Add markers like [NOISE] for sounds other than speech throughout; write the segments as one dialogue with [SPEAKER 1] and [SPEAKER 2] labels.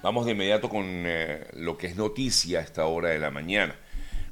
[SPEAKER 1] Vamos de inmediato con eh, lo que es noticia a esta hora de la mañana.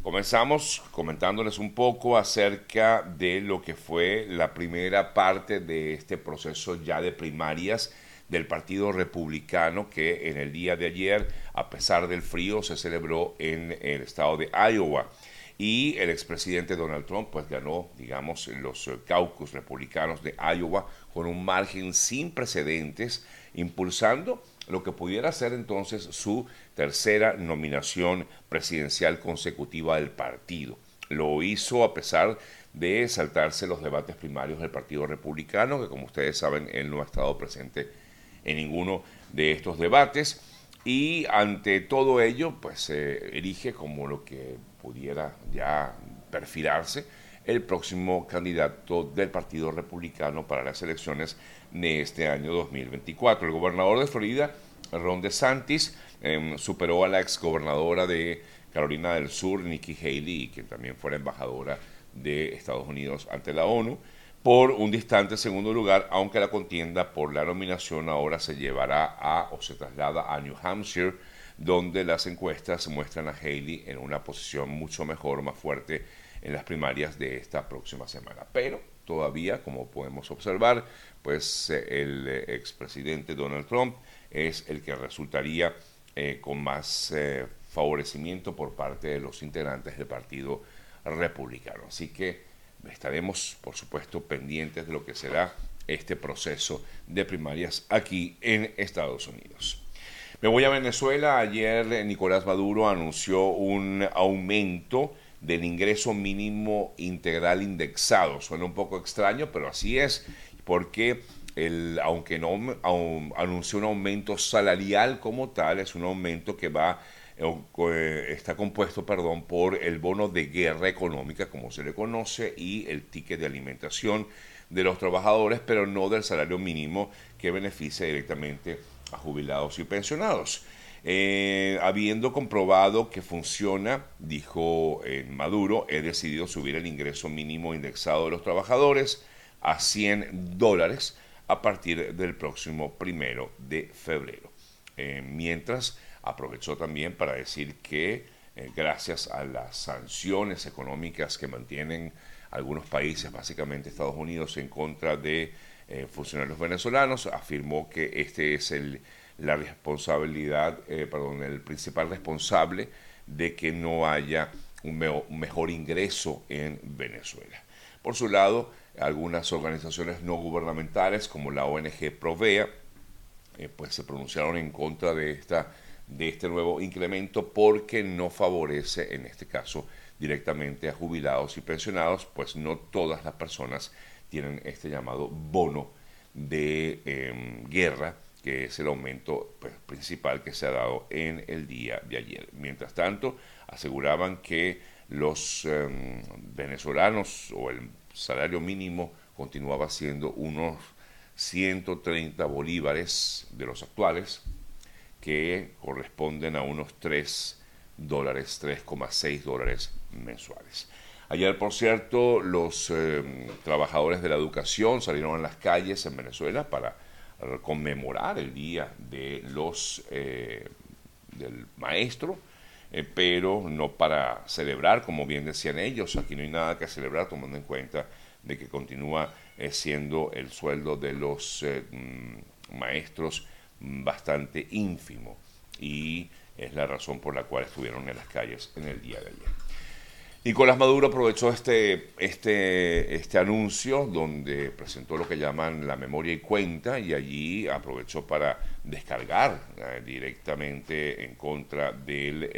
[SPEAKER 1] Comenzamos comentándoles un poco acerca de lo que fue la primera parte de este proceso ya de primarias del Partido Republicano que en el día de ayer, a pesar del frío, se celebró en el estado de Iowa. Y el expresidente Donald Trump pues ganó, digamos, los caucus republicanos de Iowa con un margen sin precedentes, impulsando lo que pudiera ser entonces su tercera nominación presidencial consecutiva del partido. Lo hizo a pesar de saltarse los debates primarios del Partido Republicano, que como ustedes saben, él no ha estado presente en ninguno de estos debates. Y ante todo ello, pues se erige como lo que pudiera ya perfilarse el próximo candidato del Partido Republicano para las elecciones de este año 2024. El gobernador de Florida, Ron DeSantis, em, superó a la exgobernadora de Carolina del Sur, Nikki Haley, quien también fue la embajadora de Estados Unidos ante la ONU, por un distante segundo lugar, aunque la contienda por la nominación ahora se llevará a o se traslada a New Hampshire, donde las encuestas muestran a Haley en una posición mucho mejor, más fuerte en las primarias de esta próxima semana. Pero todavía, como podemos observar, pues eh, el eh, expresidente Donald Trump es el que resultaría eh, con más favorecimiento por parte de los integrantes del Partido Republicano. Así que estaremos, por supuesto, pendientes de lo que será este proceso de primarias aquí en Estados Unidos. Me voy a Venezuela. Ayer Nicolás Maduro anunció un aumento del ingreso mínimo integral indexado. Suena un poco extraño, pero así es, porque el, aunque no anunció un aumento salarial como tal, es un aumento que va eh, está compuesto, perdón, por el bono de guerra económica, como se le conoce, y el ticket de alimentación de los trabajadores, pero no del salario mínimo que beneficia directamente a jubilados y pensionados. Eh, habiendo comprobado que funciona, dijo eh, Maduro, he decidido subir el ingreso mínimo indexado de los trabajadores a 100 dólares a partir del próximo primero de febrero. Eh, mientras aprovechó también para decir que gracias a las sanciones económicas que mantienen algunos países, básicamente Estados Unidos, en contra de funcionarios venezolanos, afirmó que este es el la responsabilidad, eh, perdón, el principal responsable de que no haya un, mejor ingreso en Venezuela. Por su lado, algunas organizaciones no gubernamentales como la ONG Provea, eh, pues se pronunciaron en contra de, esta, de este nuevo incremento porque no favorece, en este caso, directamente a jubilados y pensionados, pues no todas las personas tienen este llamado bono de em, guerra que es el aumento pues, principal que se ha dado en el día de ayer. Mientras tanto, aseguraban que los em, venezolanos o el salario mínimo continuaba siendo unos 130 bolívares de los actuales, que corresponden a unos 3 dólares, 3,6 dólares mensuales. Ayer, por cierto, los em, trabajadores de la educación salieron a las calles en Venezuela para conmemorar el día de los eh, del maestro, eh, pero no para celebrar, como bien decían ellos. Aquí no hay nada que celebrar, tomando en cuenta de que continúa eh, siendo el sueldo de los mm, maestros bastante ínfimo y es la razón por la cual estuvieron en las calles en el día de ayer. Nicolás Maduro aprovechó este, este, este anuncio donde presentó lo que llaman la memoria y cuenta y allí aprovechó para descargar eh, directamente en contra del,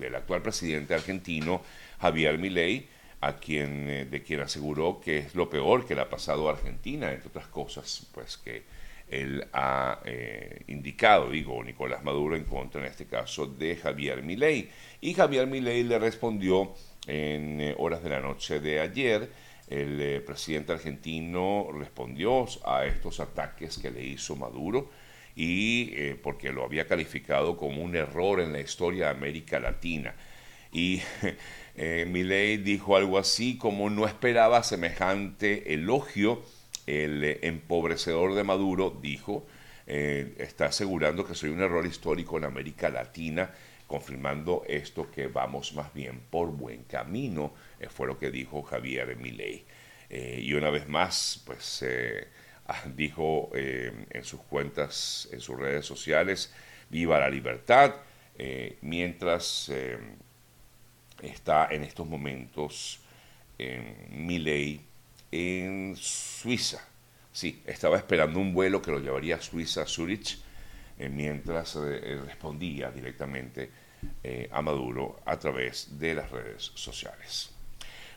[SPEAKER 1] del actual presidente argentino Javier Milei, a quien, eh, de quien aseguró que es lo peor que le ha pasado a Argentina, entre otras cosas, pues que él ha eh, indicado, digo, Nicolás Maduro en contra, en este caso, de Javier Milei. Y Javier Milei le respondió en eh, horas de la noche de ayer, el eh, presidente argentino respondió a estos ataques que le hizo Maduro y eh, porque lo había calificado como un error en la historia de América Latina. Y [LAUGHS] Milei dijo algo así como no esperaba semejante elogio. El empobrecedor de Maduro dijo eh, está asegurando que soy un error histórico en América Latina, confirmando esto que vamos más bien por buen camino, eh, fue lo que dijo Javier Milei. Eh, y una vez más, pues ah, dijo en sus cuentas, en sus redes sociales, viva la libertad, mientras está en estos momentos Milei en Suiza Sí, estaba esperando un vuelo que lo llevaría a Suiza, a Zurich, eh, mientras eh, respondía directamente eh, a Maduro a través de las redes sociales.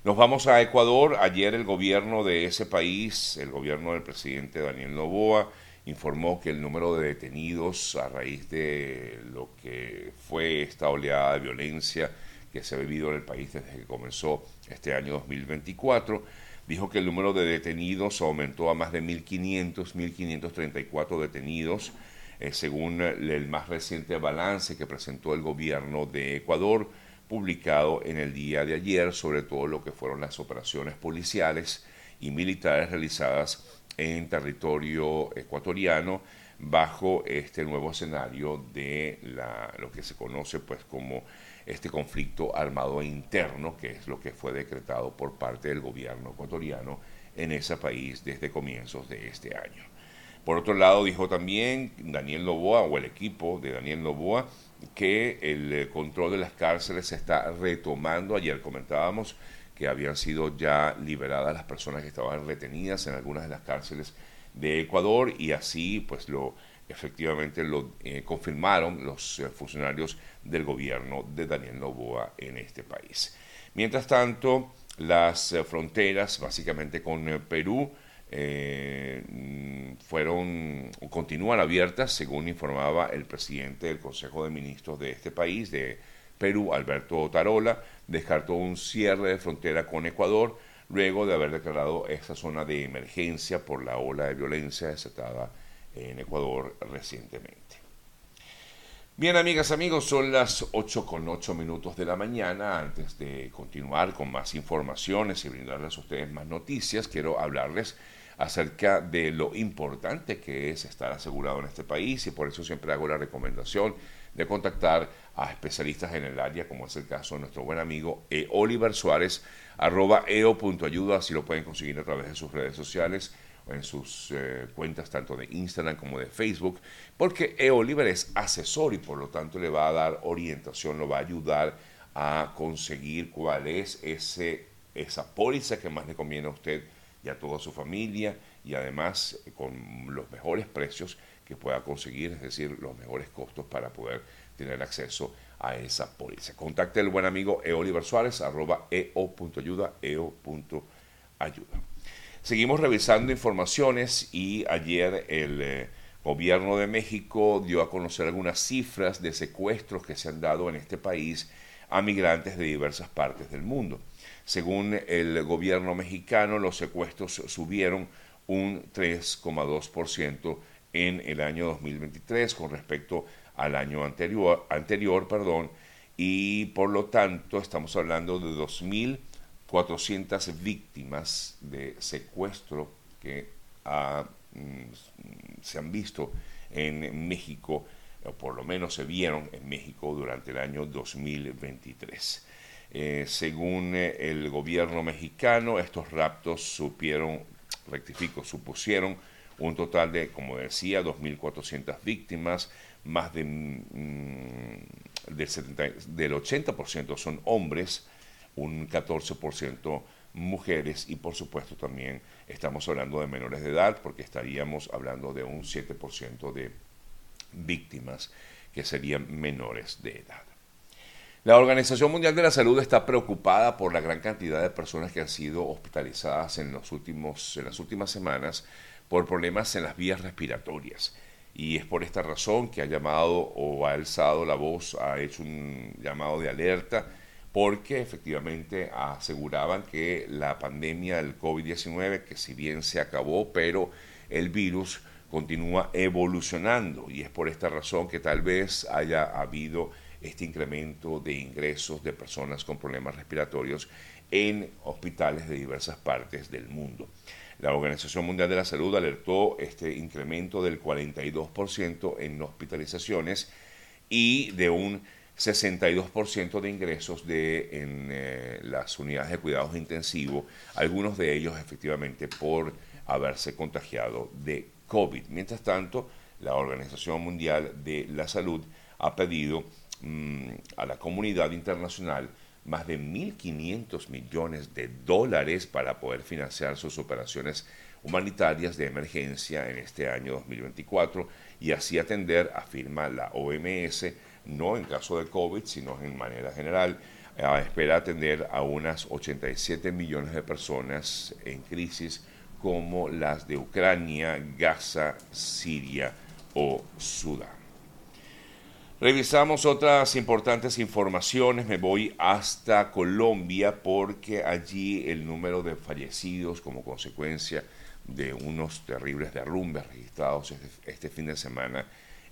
[SPEAKER 1] Nos vamos a Ecuador. Ayer el gobierno de ese país, el gobierno del presidente Daniel Novoa, informó que el número de detenidos a raíz de lo que fue esta oleada de violencia que se ha vivido en el país desde que comenzó este año 2024 dijo que el número de detenidos aumentó a más de 1.500, 1.534 detenidos, eh, según el más reciente balance que presentó el gobierno de Ecuador, publicado en el día de ayer sobre todo lo que fueron las operaciones policiales y militares realizadas en territorio ecuatoriano bajo este nuevo escenario de lo que se conoce pues como este conflicto armado interno, que es lo que fue decretado por parte del gobierno ecuatoriano en ese país desde comienzos de este año. Por otro lado, dijo también Daniel Novoa, o el equipo de Daniel Novoa, que el eh, control de las cárceles se está retomando. Ayer comentábamos que habían sido ya liberadas las personas que estaban retenidas en algunas de las cárceles de Ecuador y así pues lo efectivamente lo eh, confirmaron los eh, funcionarios del gobierno de Daniel Novoa en este país. Mientras tanto, las fronteras, básicamente con Perú, mm, fueron continúan abiertas, según informaba el presidente del Consejo de Ministros de este país, de Perú, Alberto Tarola, descartó un cierre de frontera con Ecuador luego de haber declarado esta zona de emergencia por la ola de violencia desatada en Ecuador recientemente. Bien, amigas, amigos, son las 8 con 8 minutos de la mañana. Antes de continuar con más informaciones y brindarles a ustedes más noticias, quiero hablarles acerca de lo importante que es estar asegurado en este país y por eso siempre hago la recomendación de contactar a especialistas en el área, como es el caso de nuestro buen amigo e. Oliver Suárez, arroba eo.ayuda, así lo pueden conseguir a través de sus redes sociales en sus eh, cuentas tanto de Instagram como de Facebook, porque E-Oliver es asesor y por lo tanto le va a dar orientación, lo va a ayudar a conseguir cuál es ese, esa póliza que más le conviene a usted y a toda su familia y además con los mejores precios que pueda conseguir, es decir, los mejores costos para poder tener acceso a esa póliza. Contacte al buen amigo E. Oliver Suárez, arroba eo.ayuda, eo.ayuda. Seguimos revisando informaciones y ayer el eh, gobierno de México dio a conocer algunas cifras de secuestros que se han dado en este país a migrantes de diversas partes del mundo. Según el gobierno mexicano, los secuestros subieron un 3,2% en el año 2023 con respecto al año anterior, perdón, y por lo tanto estamos hablando de 2.000 400 víctimas de secuestro que mm, se han visto en México, o por lo menos se vieron en México durante el año 2023. Eh, según eh, el gobierno mexicano, estos raptos supieron, rectifico, supusieron un total de, como decía, 2.400 víctimas, más de, mm, del, 70, del 80% son hombres, un 14% mujeres y por supuesto también estamos hablando de menores de edad porque estaríamos hablando de un 7% de víctimas que serían menores de edad. La Organización Mundial de la Salud está preocupada por la gran cantidad de personas que han sido hospitalizadas en, los últimos, en las últimas semanas por problemas en las vías respiratorias. Y es por esta razón que ha llamado o ha alzado la voz, ha hecho un llamado de alerta porque efectivamente aseguraban que la pandemia del COVID-19, que si bien se acabó, pero el virus continúa evolucionando y es por esta razón que tal vez haya habido este incremento de ingresos de personas con problemas respiratorios en hospitales de diversas partes del mundo. La Organización Mundial de la Salud alertó este incremento del 42% en hospitalizaciones y de un 62% de ingresos de, en eh, las unidades de cuidados intensivos, algunos de ellos efectivamente por haberse contagiado de COVID. Mientras tanto, la Organización Mundial de la Salud ha pedido mm, a la comunidad internacional más de 1.500 millones de dólares para poder financiar sus operaciones humanitarias de emergencia en este año 2024 y así atender, afirma la OMS, no en caso de COVID, sino en manera general, espera atender a unas 87 millones de personas en crisis como las de Ucrania, Gaza, Siria o Sudán. Revisamos otras importantes informaciones. Me voy hasta Colombia porque allí el número de fallecidos como consecuencia de unos terribles derrumbes registrados este, este fin de semana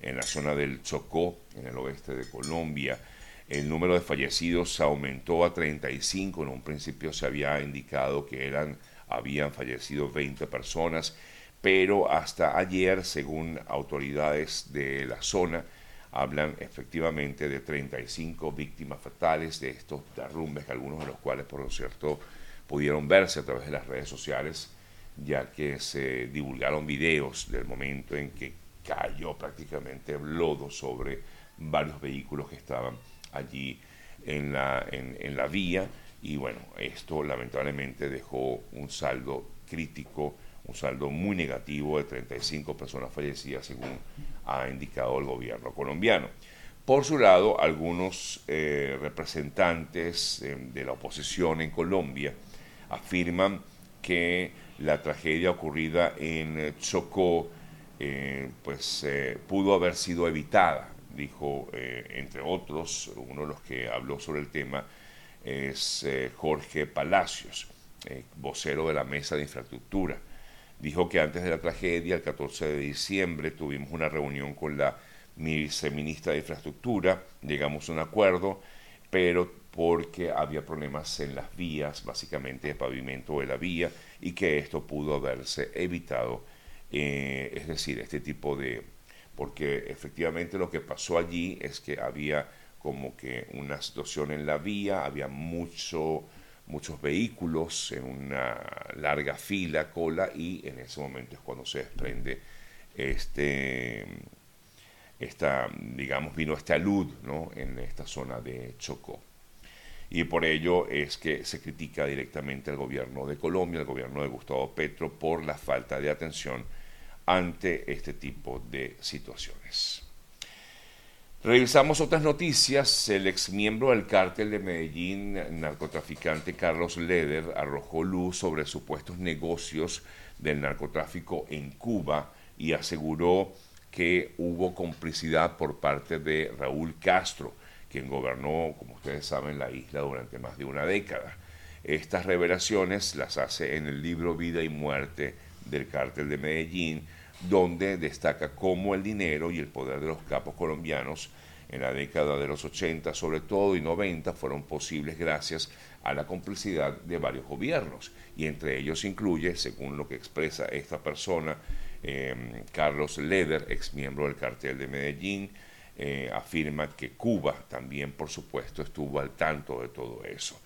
[SPEAKER 1] en la zona del Chocó, en el oeste de Colombia. El número de fallecidos aumentó a 35. En un principio se había indicado que eran, habían fallecido 20 personas, pero hasta ayer, según autoridades de la zona, hablan efectivamente de 35 víctimas fatales de estos derrumbes, algunos de los cuales, por lo cierto, pudieron verse a través de las redes sociales, ya que se divulgaron videos del momento en que cayó prácticamente lodo sobre varios vehículos que estaban allí en la, en la vía y bueno, esto lamentablemente dejó un saldo crítico un saldo muy negativo de 35 personas fallecidas, según ha indicado el gobierno colombiano. Por su lado, algunos eh, representantes eh, de la oposición en Colombia afirman que la tragedia ocurrida en Chocó pues, pudo haber sido evitada. Dijo, eh, entre otros, uno de los que habló sobre el tema es Jorge Palacios, vocero de la Mesa de Infraestructura dijo que antes de la tragedia, el 14 de diciembre, tuvimos una reunión con la viceministra de Infraestructura, llegamos a un acuerdo, pero porque había problemas en las vías, básicamente de pavimento de la vía, y que esto pudo haberse evitado. Eh, es decir, este tipo de... porque efectivamente lo que pasó allí es que había como que una situación en la vía, había mucho muchos vehículos en una larga fila, cola, y en ese momento es cuando se desprende este, esta, digamos, vino esta luz ¿no? en esta zona de Chocó. Y por ello es que se critica directamente al gobierno de Colombia, al gobierno de Gustavo Petro, por la falta de atención ante este tipo de situaciones. Revisamos otras noticias. El exmiembro del cártel de Medellín, narcotraficante Carlos Leder, arrojó luz sobre supuestos negocios del narcotráfico en Cuba y aseguró que hubo complicidad por parte de Raúl Castro, quien gobernó, como ustedes saben, la isla durante más de una década. Estas revelaciones las hace en el libro Vida y Muerte del cártel de Medellín, donde destaca cómo el dinero y el poder de los capos colombianos en la década de los 80 sobre todo y 90 fueron posibles gracias a la complicidad de varios gobiernos y entre ellos incluye, según lo que expresa esta persona, em, Carlos Leder, ex miembro del cartel de Medellín, eh, afirma que Cuba también, por supuesto, estuvo al tanto de todo eso.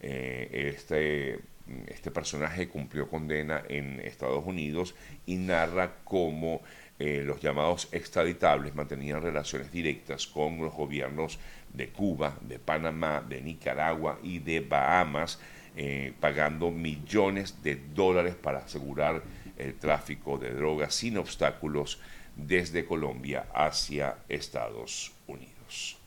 [SPEAKER 1] Eh, este este personaje cumplió condena en Estados Unidos y narra cómo eh, los llamados extraditables mantenían relaciones directas con los gobiernos de Cuba, de Panamá, de Nicaragua y de Bahamas, eh, pagando millones de dólares para asegurar el tráfico de drogas sin obstáculos desde Colombia hacia Estados Unidos.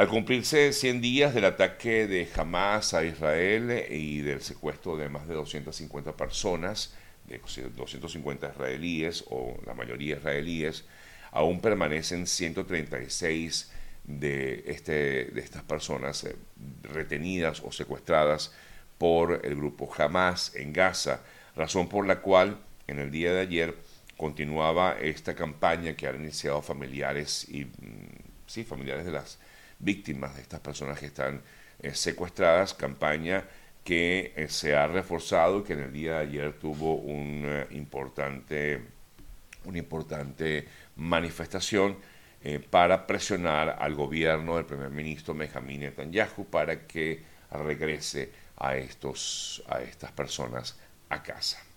[SPEAKER 1] Al cumplirse 100 días del ataque de Hamas a Israel y del secuestro de más de 250 personas, de 250 israelíes o la mayoría israelíes, aún permanecen 136 de, este, de estas personas eh, retenidas o secuestradas por el grupo Hamas en Gaza, razón por la cual en el día de ayer continuaba esta campaña que han iniciado familiares y mm, sí, familiares de las víctimas de estas personas que están eh, secuestradas, campaña que eh, se ha reforzado, que en el día de ayer tuvo un, eh, importante, una importante manifestación para presionar al gobierno del primer ministro Benjamin Netanyahu para que regrese a, estos, a estas personas a casa.